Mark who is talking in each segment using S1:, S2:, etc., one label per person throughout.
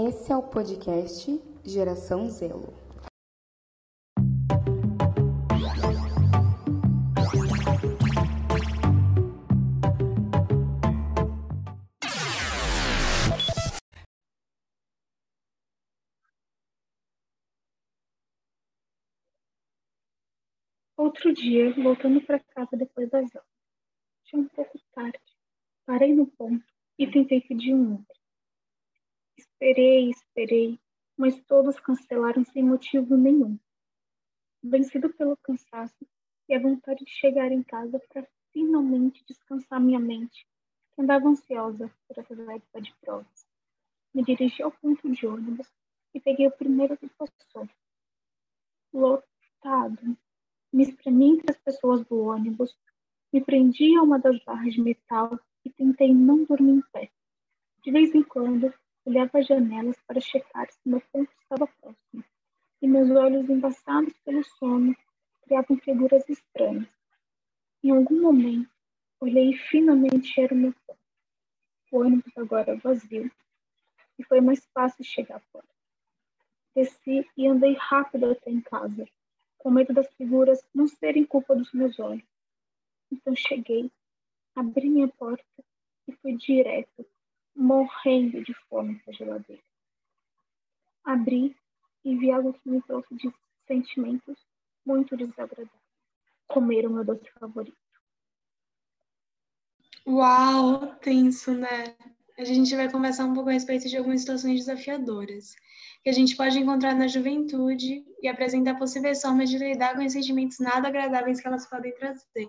S1: Esse é o podcast Geração Zelo.
S2: Dia, voltando para casa depois das aulas. Tinha um pouco tarde. Parei no ponto e tentei pedir um Uber. Esperei, esperei, mas todos cancelaram sem motivo nenhum. Vencido pelo cansaço e a vontade de chegar em casa para finalmente descansar minha mente, que andava ansiosa por essa época de provas. Me dirigi ao ponto de ônibus e peguei o primeiro que passou. Lotado. Me espremi entre as pessoas do ônibus, me prendi a uma das barras de metal e tentei não dormir em pé. De vez em quando, Olhava as janelas para checar se meu ponto estava próximo, e meus olhos embaçados pelo sono criavam figuras estranhas. Em algum momento, olhei e finalmente era o meu ponto. O ônibus agora vazio, e foi mais fácil chegar fora. Desci e andei rápido até em casa, com medo das figuras não serem culpa dos meus olhos. Então cheguei, abri minha porta e fui direto morrendo de fome para geladeira. Abri e vi algo que me trouxe de sentimentos muito desagradáveis. Comer o meu doce favorito.
S3: Uau, tenso, né? A gente vai conversar um pouco a respeito de algumas situações desafiadoras que a gente pode encontrar na juventude e apresentar possíveis formas de lidar com os sentimentos nada agradáveis que elas podem trazer.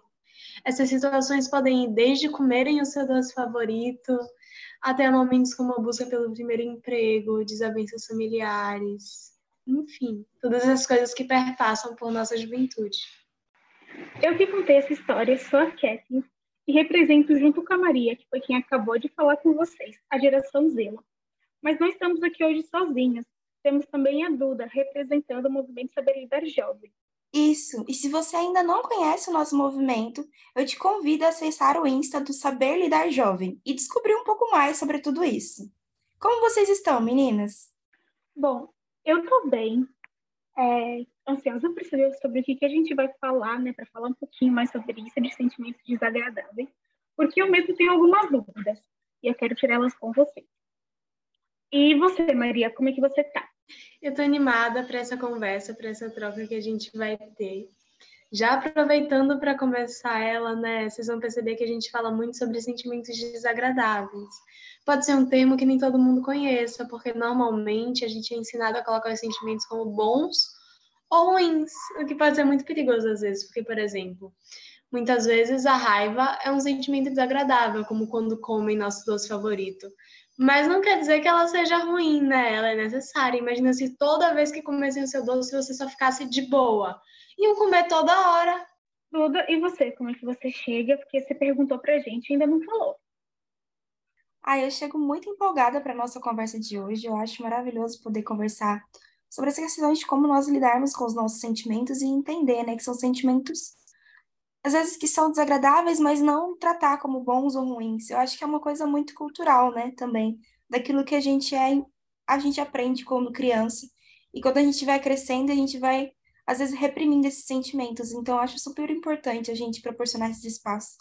S3: Essas situações podem ir desde comerem o seu doce favorito, até momentos como a busca pelo primeiro emprego, desavenças familiares, enfim, todas as coisas que perpassam por nossa juventude.
S2: Eu que contei essa história sou a Kathleen e represento junto com a Maria, que foi quem acabou de falar com vocês, a geração Zela. Mas não estamos aqui hoje sozinhas. Temos também a Duda, representando o movimento Saber Lidar Jovem.
S4: Isso, e se você ainda não conhece o nosso movimento, eu te convido a acessar o Insta do Saber Lidar Jovem e descobrir um pouco mais sobre tudo isso. Como vocês estão, meninas?
S2: Bom, eu tô bem. É, ansiosa para saber sobre o que, que a gente vai falar, né? Para falar um pouquinho mais sobre isso, de sentimentos desagradáveis. Porque eu mesmo tenho algumas dúvidas e eu quero tirar elas com você. E você, Maria, como é que você tá?
S3: Eu estou animada para essa conversa, para essa troca que a gente vai ter. Já aproveitando para começar ela, né? Vocês vão perceber que a gente fala muito sobre sentimentos desagradáveis. Pode ser um termo que nem todo mundo conheça, porque normalmente a gente é ensinado a colocar os sentimentos como bons ou ruins, o que pode ser muito perigoso às vezes, porque, por exemplo, muitas vezes a raiva é um sentimento desagradável, como quando comem nosso doce favorito. Mas não quer dizer que ela seja ruim, né? Ela é necessária. Imagina se toda vez que comessem o seu doce você só ficasse de boa. Iam comer toda hora.
S2: Duda, e você? Como é que você chega? Porque você perguntou pra gente e ainda não falou.
S4: Ah, eu chego muito empolgada para nossa conversa de hoje. Eu acho maravilhoso poder conversar sobre essa questão de como nós lidarmos com os nossos sentimentos e entender, né, que são sentimentos às vezes que são desagradáveis, mas não tratar como bons ou ruins. Eu acho que é uma coisa muito cultural, né, também, daquilo que a gente é, a gente aprende quando criança. E quando a gente vai crescendo, a gente vai às vezes reprimindo esses sentimentos. Então, eu acho super importante a gente proporcionar esses espaços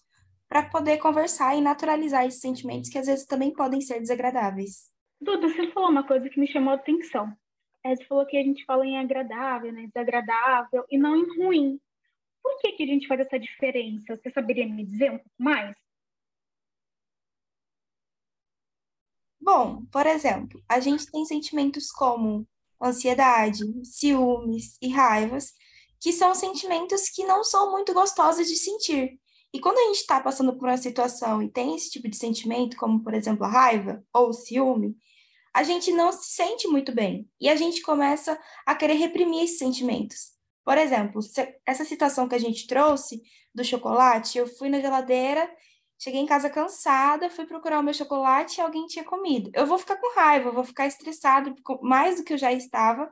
S4: para poder conversar e naturalizar esses sentimentos que às vezes também podem ser desagradáveis.
S2: Duda, você falou uma coisa que me chamou a atenção. É, você falou que a gente fala em agradável, né, desagradável, e não em ruim. Por que, que a gente faz essa diferença? Você saberia me dizer um pouco mais?
S4: Bom, por exemplo, a gente tem sentimentos como ansiedade, ciúmes e raivas, que são sentimentos que não são muito gostosos de sentir. E quando a gente está passando por uma situação e tem esse tipo de sentimento, como por exemplo a raiva ou o ciúme, a gente não se sente muito bem e a gente começa a querer reprimir esses sentimentos. Por exemplo, essa situação que a gente trouxe do chocolate, eu fui na geladeira, cheguei em casa cansada, fui procurar o meu chocolate e alguém tinha comido. Eu vou ficar com raiva, eu vou ficar estressado mais do que eu já estava.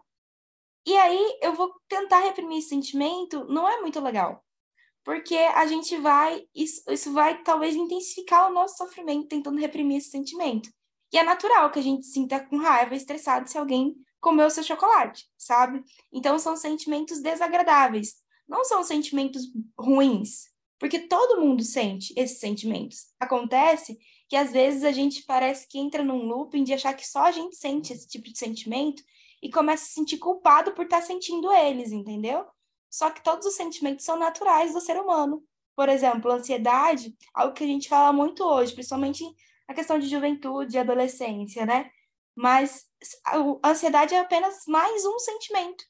S4: E aí eu vou tentar reprimir esse sentimento, não é muito legal. porque a gente vai, isso, isso vai talvez intensificar o nosso sofrimento tentando reprimir esse sentimento. E é natural que a gente sinta com raiva, estressado se alguém comeu seu chocolate, sabe? Então são sentimentos desagradáveis, não são sentimentos ruins, porque todo mundo sente esses sentimentos. Acontece que às vezes a gente parece que entra num looping de achar que só a gente sente esse tipo de sentimento e começa a se sentir culpado por estar sentindo eles, entendeu? Só que todos os sentimentos são naturais do ser humano. Por exemplo, ansiedade, algo que a gente fala muito hoje, principalmente na questão de juventude e adolescência, né? Mas a ansiedade é apenas mais um sentimento.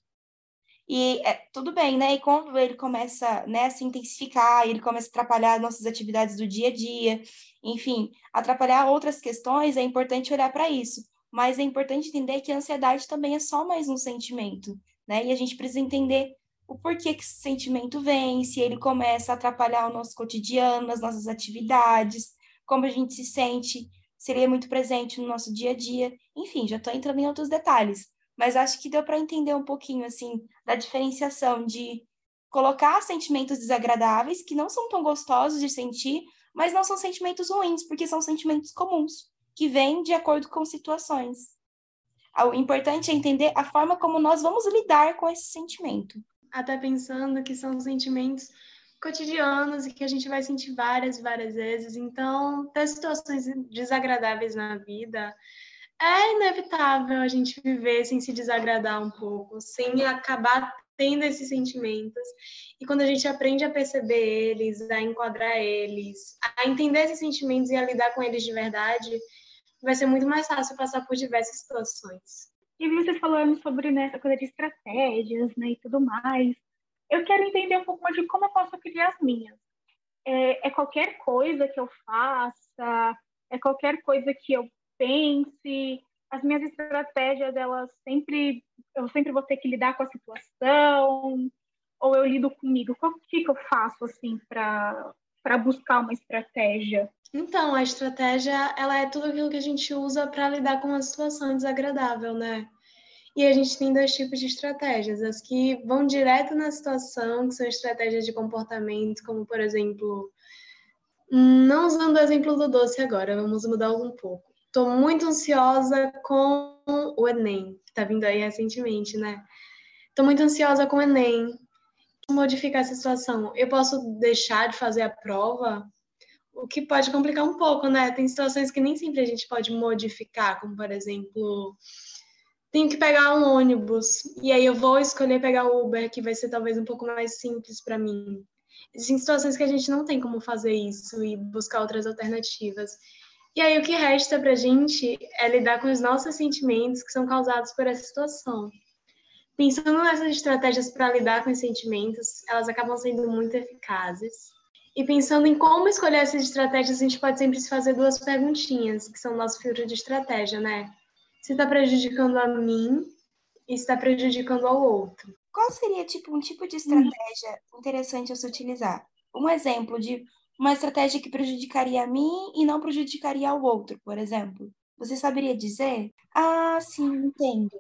S4: E é, tudo bem, né? E quando ele começa né, a se intensificar, ele começa a atrapalhar nossas atividades do dia a dia, enfim, atrapalhar outras questões, é importante olhar para isso. Mas é importante entender que a ansiedade também é só mais um sentimento, né? E a gente precisa entender o porquê que esse sentimento vem, se ele começa a atrapalhar o nosso cotidiano, as nossas atividades, como a gente se sente, seria muito presente no nosso dia a dia. Enfim, já estou entrando em outros detalhes, mas acho que deu para entender um pouquinho assim da diferenciação de colocar sentimentos desagradáveis que não são tão gostosos de sentir, mas não são sentimentos ruins, porque são sentimentos comuns, que vêm de acordo com situações. O importante é entender a forma como nós vamos lidar com esse sentimento
S3: até pensando que são sentimentos cotidianos e que a gente vai sentir várias, várias vezes. Então, ter situações desagradáveis na vida é inevitável a gente viver sem se desagradar um pouco, sem acabar tendo esses sentimentos. E quando a gente aprende a perceber eles, a enquadrar eles, a entender esses sentimentos e a lidar com eles de verdade, vai ser muito mais fácil passar por diversas situações.
S2: E vocês falando sobre né, essa coisa de estratégias né, e tudo mais. Eu quero entender um pouco mais de como eu posso criar as minhas. É, é qualquer coisa que eu faça, é qualquer coisa que eu pense. As minhas estratégias, elas sempre, eu sempre vou ter que lidar com a situação, ou eu lido comigo. O que, que eu faço assim para para buscar uma estratégia?
S3: Então, a estratégia, ela é tudo aquilo que a gente usa para lidar com uma situação desagradável, né? E a gente tem dois tipos de estratégias, as que vão direto na situação, que são estratégias de comportamento, como por exemplo, não usando o exemplo do doce agora, vamos mudar um pouco. Estou muito ansiosa com o Enem, que está vindo aí recentemente, né? Estou muito ansiosa com o Enem modificar essa situação? Eu posso deixar de fazer a prova? O que pode complicar um pouco, né? Tem situações que nem sempre a gente pode modificar, como por exemplo, tenho que pegar um ônibus e aí eu vou escolher pegar o Uber, que vai ser talvez um pouco mais simples para mim. Existem situações que a gente não tem como fazer isso e buscar outras alternativas. E aí o que resta para a gente é lidar com os nossos sentimentos que são causados por essa situação. Pensando nessas estratégias para lidar com os sentimentos, elas acabam sendo muito eficazes. E pensando em como escolher essas estratégias, a gente pode sempre se fazer duas perguntinhas, que são o nosso filtro de estratégia, né? Se está prejudicando a mim e está prejudicando ao outro.
S4: Qual seria tipo um tipo de estratégia interessante a se utilizar? Um exemplo de uma estratégia que prejudicaria a mim e não prejudicaria ao outro, por exemplo. Você saberia dizer? Ah, sim, entendo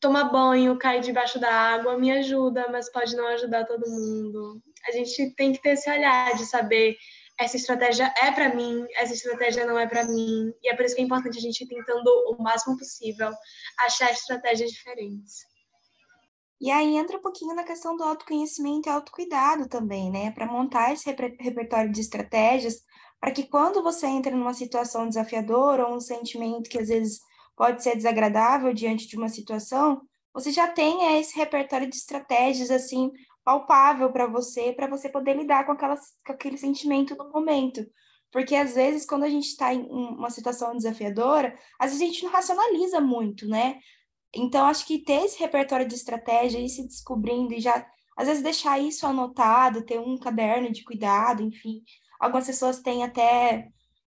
S3: tomar banho, cair debaixo da água me ajuda, mas pode não ajudar todo mundo. A gente tem que ter esse olhar de saber essa estratégia é para mim, essa estratégia não é para mim. E é por isso que é importante a gente ir tentando o máximo possível achar estratégias diferentes.
S4: E aí entra um pouquinho na questão do autoconhecimento e autocuidado também, né? Para montar esse repertório de estratégias, para que quando você entra numa situação desafiadora ou um sentimento que às vezes pode ser desagradável diante de uma situação, você já tenha esse repertório de estratégias assim palpável para você, para você poder lidar com, aquelas, com aquele sentimento no momento. Porque às vezes, quando a gente está em uma situação desafiadora, às vezes a gente não racionaliza muito, né? Então, acho que ter esse repertório de estratégia e se descobrindo e já, às vezes, deixar isso anotado, ter um caderno de cuidado, enfim. Algumas pessoas têm até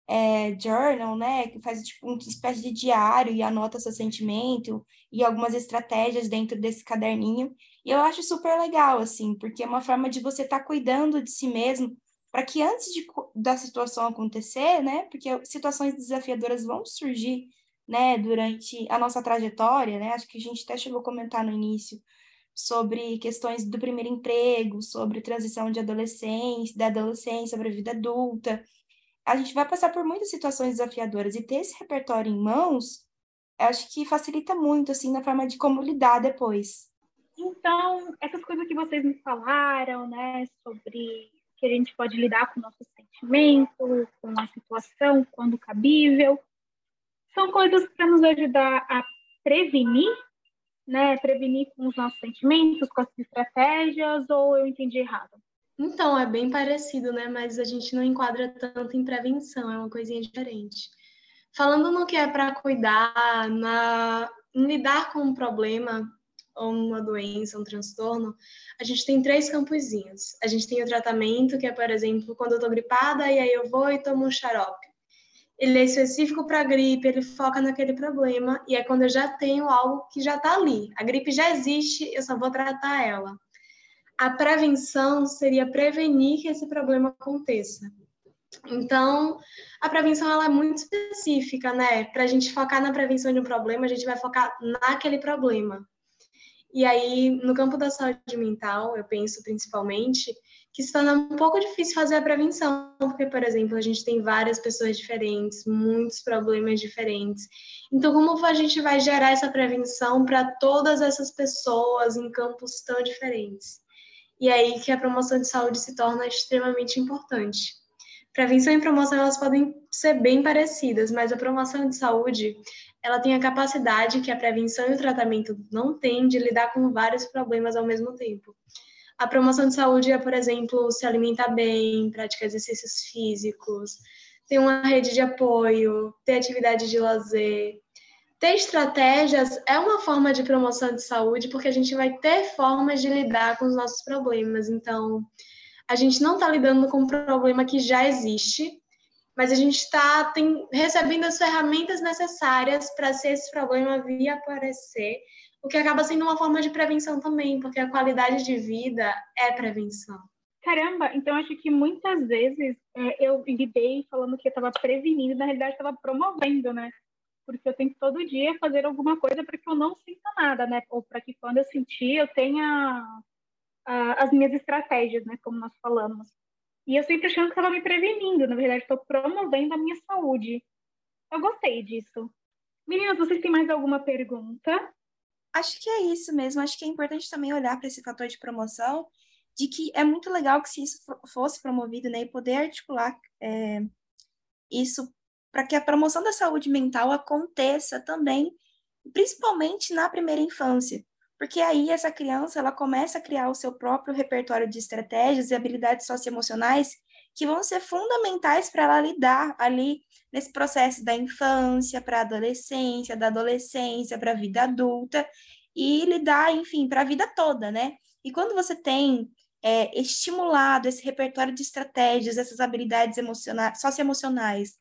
S4: é, journal, né, que faz tipo uma espécie de diário e anota seu sentimento e algumas estratégias dentro desse caderninho. E eu acho super legal, assim, porque é uma forma de você estar tá cuidando de si mesmo para que antes de, da situação acontecer, né, porque situações desafiadoras vão surgir, né, durante a nossa trajetória, né, acho que a gente até chegou a comentar no início, sobre questões do primeiro emprego, sobre transição de adolescência, da adolescência para a vida adulta. A gente vai passar por muitas situações desafiadoras e ter esse repertório em mãos, acho que facilita muito assim na forma de como lidar depois.
S2: Então, essas coisas que vocês me falaram, né, sobre que a gente pode lidar com o nosso sentimento, com a situação, quando cabível, são coisas para nos ajudar a prevenir, né, prevenir com os nossos sentimentos, com as estratégias, ou eu entendi errado?
S3: Então, é bem parecido, né, mas a gente não enquadra tanto em prevenção, é uma coisinha diferente. Falando no que é para cuidar, na lidar com um problema, ou uma doença, um transtorno, a gente tem três campozinhos. A gente tem o tratamento, que é, por exemplo, quando eu tô gripada e aí eu vou e tomo um xarope. Ele é específico para gripe, ele foca naquele problema e é quando eu já tenho algo que já está ali. A gripe já existe, eu só vou tratar ela. A prevenção seria prevenir que esse problema aconteça. Então, a prevenção ela é muito específica, né? Para a gente focar na prevenção de um problema, a gente vai focar naquele problema. E aí, no campo da saúde mental, eu penso principalmente que se torna um pouco difícil fazer a prevenção, porque, por exemplo, a gente tem várias pessoas diferentes, muitos problemas diferentes. Então, como a gente vai gerar essa prevenção para todas essas pessoas em campos tão diferentes? E aí que a promoção de saúde se torna extremamente importante. Prevenção e promoção elas podem ser bem parecidas, mas a promoção de saúde ela tem a capacidade que a prevenção e o tratamento não têm de lidar com vários problemas ao mesmo tempo. A promoção de saúde é, por exemplo, se alimentar bem, praticar exercícios físicos, ter uma rede de apoio, ter atividade de lazer. Ter estratégias é uma forma de promoção de saúde, porque a gente vai ter formas de lidar com os nossos problemas. Então, a gente não está lidando com um problema que já existe, mas a gente está recebendo as ferramentas necessárias para se esse problema vir aparecer, o que acaba sendo uma forma de prevenção também, porque a qualidade de vida é prevenção.
S2: Caramba, então acho que muitas vezes é, eu lidei falando que eu estava prevenindo, na realidade estava promovendo, né? Porque eu tento todo dia fazer alguma coisa para que eu não sinta nada, né? Ou para que quando eu sentir eu tenha as minhas estratégias, né? Como nós falamos. E eu sempre achando que estava me prevenindo, na verdade, estou promovendo a minha saúde. Eu gostei disso. Meninas, vocês têm mais alguma pergunta?
S4: Acho que é isso mesmo. Acho que é importante também olhar para esse fator de promoção, de que é muito legal que se isso fosse promovido, né, e poder articular é, isso para que a promoção da saúde mental aconteça também, principalmente na primeira infância porque aí essa criança ela começa a criar o seu próprio repertório de estratégias e habilidades socioemocionais que vão ser fundamentais para ela lidar ali nesse processo da infância para a adolescência, da adolescência para a vida adulta e lidar, enfim, para a vida toda, né? E quando você tem é, estimulado esse repertório de estratégias, essas habilidades emocionais, socioemocionais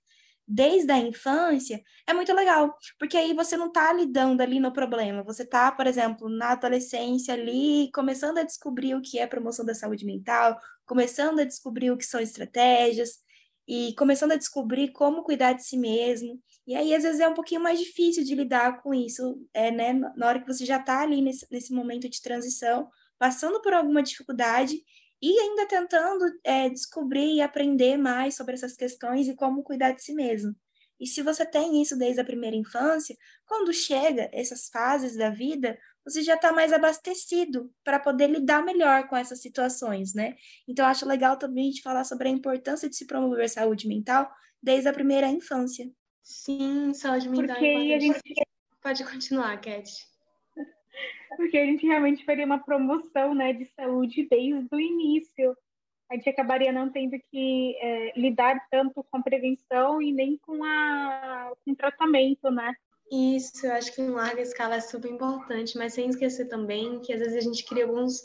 S4: desde a infância, é muito legal, porque aí você não está lidando ali no problema, você está, por exemplo, na adolescência ali, começando a descobrir o que é promoção da saúde mental, começando a descobrir o que são estratégias, e começando a descobrir como cuidar de si mesmo. E aí, às vezes, é um pouquinho mais difícil de lidar com isso, é, né? Na hora que você já está ali nesse, nesse momento de transição, passando por alguma dificuldade e ainda tentando é, descobrir e aprender mais sobre essas questões e como cuidar de si mesmo. E se você tem isso desde a primeira infância, quando chega essas fases da vida, você já está mais abastecido para poder lidar melhor com essas situações, né? Então, acho legal também a gente falar sobre a importância de se promover saúde mental desde a primeira infância.
S3: Sim, saúde mental. Porque é a gente... Pode continuar, Cat
S2: porque a gente realmente faria uma promoção né, de saúde desde o início. A gente acabaria não tendo que é, lidar tanto com prevenção e nem com, a, com tratamento, né?
S3: Isso, eu acho que em larga escala é super importante, mas sem esquecer também que às vezes a gente cria alguns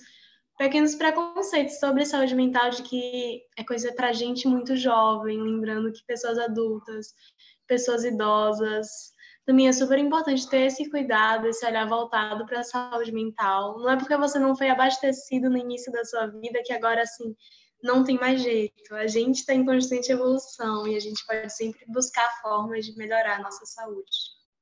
S3: pequenos preconceitos sobre saúde mental de que é coisa para gente muito jovem, lembrando que pessoas adultas, pessoas idosas, também é super importante ter esse cuidado, esse olhar voltado para a saúde mental. Não é porque você não foi abastecido no início da sua vida que agora, assim, não tem mais jeito. A gente está em constante evolução e a gente pode sempre buscar formas de melhorar a nossa saúde.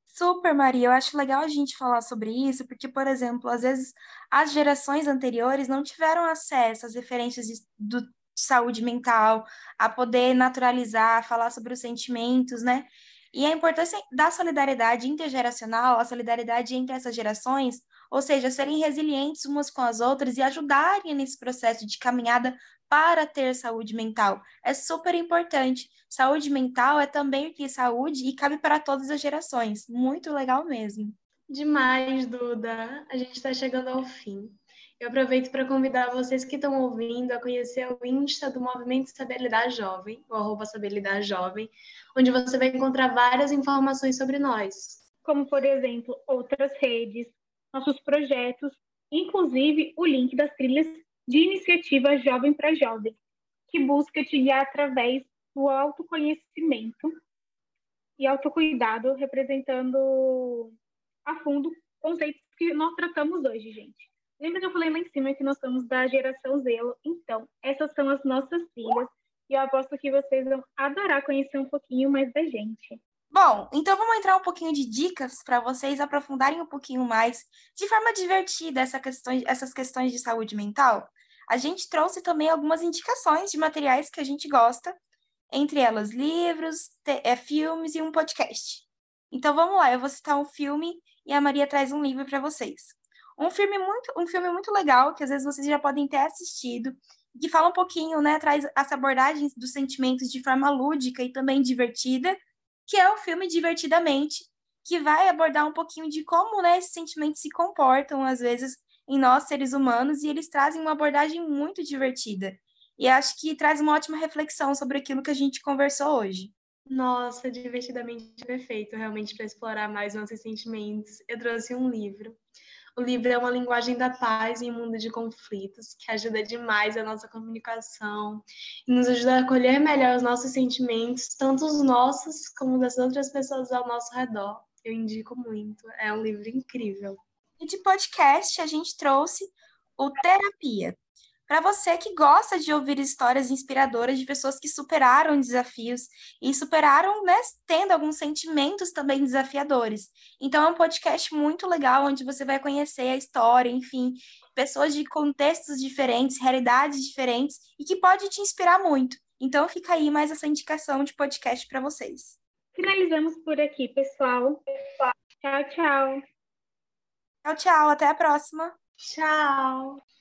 S4: Super, Maria. Eu acho legal a gente falar sobre isso, porque, por exemplo, às vezes as gerações anteriores não tiveram acesso às referências do, de saúde mental, a poder naturalizar, falar sobre os sentimentos, né? E a importância da solidariedade intergeracional, a solidariedade entre essas gerações, ou seja, serem resilientes umas com as outras e ajudarem nesse processo de caminhada para ter saúde mental. É super importante. Saúde mental é também que saúde e cabe para todas as gerações. Muito legal mesmo.
S3: Demais, Duda. A gente está chegando ao fim. Eu aproveito para convidar vocês que estão ouvindo a conhecer o Insta do Movimento Estabilidade Jovem, o arroba Estabilidade Jovem, onde você vai encontrar várias informações sobre nós.
S2: Como, por exemplo, outras redes, nossos projetos, inclusive o link das trilhas de iniciativa Jovem para Jovem, que busca te guiar através do autoconhecimento e autocuidado, representando a fundo conceitos que nós tratamos hoje, gente. Lembra que eu falei lá em cima que nós somos da geração Zelo? Então, essas são as nossas filhas e eu aposto que vocês vão adorar conhecer um pouquinho mais da gente.
S4: Bom, então vamos entrar um pouquinho de dicas para vocês aprofundarem um pouquinho mais, de forma divertida, essa questão, essas questões de saúde mental. A gente trouxe também algumas indicações de materiais que a gente gosta, entre elas livros, é, filmes e um podcast. Então vamos lá, eu vou citar um filme e a Maria traz um livro para vocês. Um filme muito, um filme muito legal, que às vezes vocês já podem ter assistido, que fala um pouquinho, né, traz essa abordagem dos sentimentos de forma lúdica e também divertida, que é o filme Divertidamente, que vai abordar um pouquinho de como, né, esses sentimentos se comportam às vezes em nós seres humanos e eles trazem uma abordagem muito divertida. E acho que traz uma ótima reflexão sobre aquilo que a gente conversou hoje.
S3: Nossa, divertidamente perfeito, realmente para explorar mais nossos sentimentos. Eu trouxe um livro o livro é uma linguagem da paz em um mundo de conflitos, que ajuda demais a nossa comunicação e nos ajuda a acolher melhor os nossos sentimentos, tanto os nossos como das outras pessoas ao nosso redor. Eu indico muito, é um livro incrível.
S4: E de podcast, a gente trouxe o Terapia, para você que gosta de ouvir histórias inspiradoras de pessoas que superaram desafios e superaram, né, tendo alguns sentimentos também desafiadores. Então é um podcast muito legal onde você vai conhecer a história, enfim, pessoas de contextos diferentes, realidades diferentes e que pode te inspirar muito. Então fica aí mais essa indicação de podcast para vocês.
S2: Finalizamos por aqui, pessoal. Tchau, tchau.
S4: Tchau, tchau. Até a próxima.
S3: Tchau.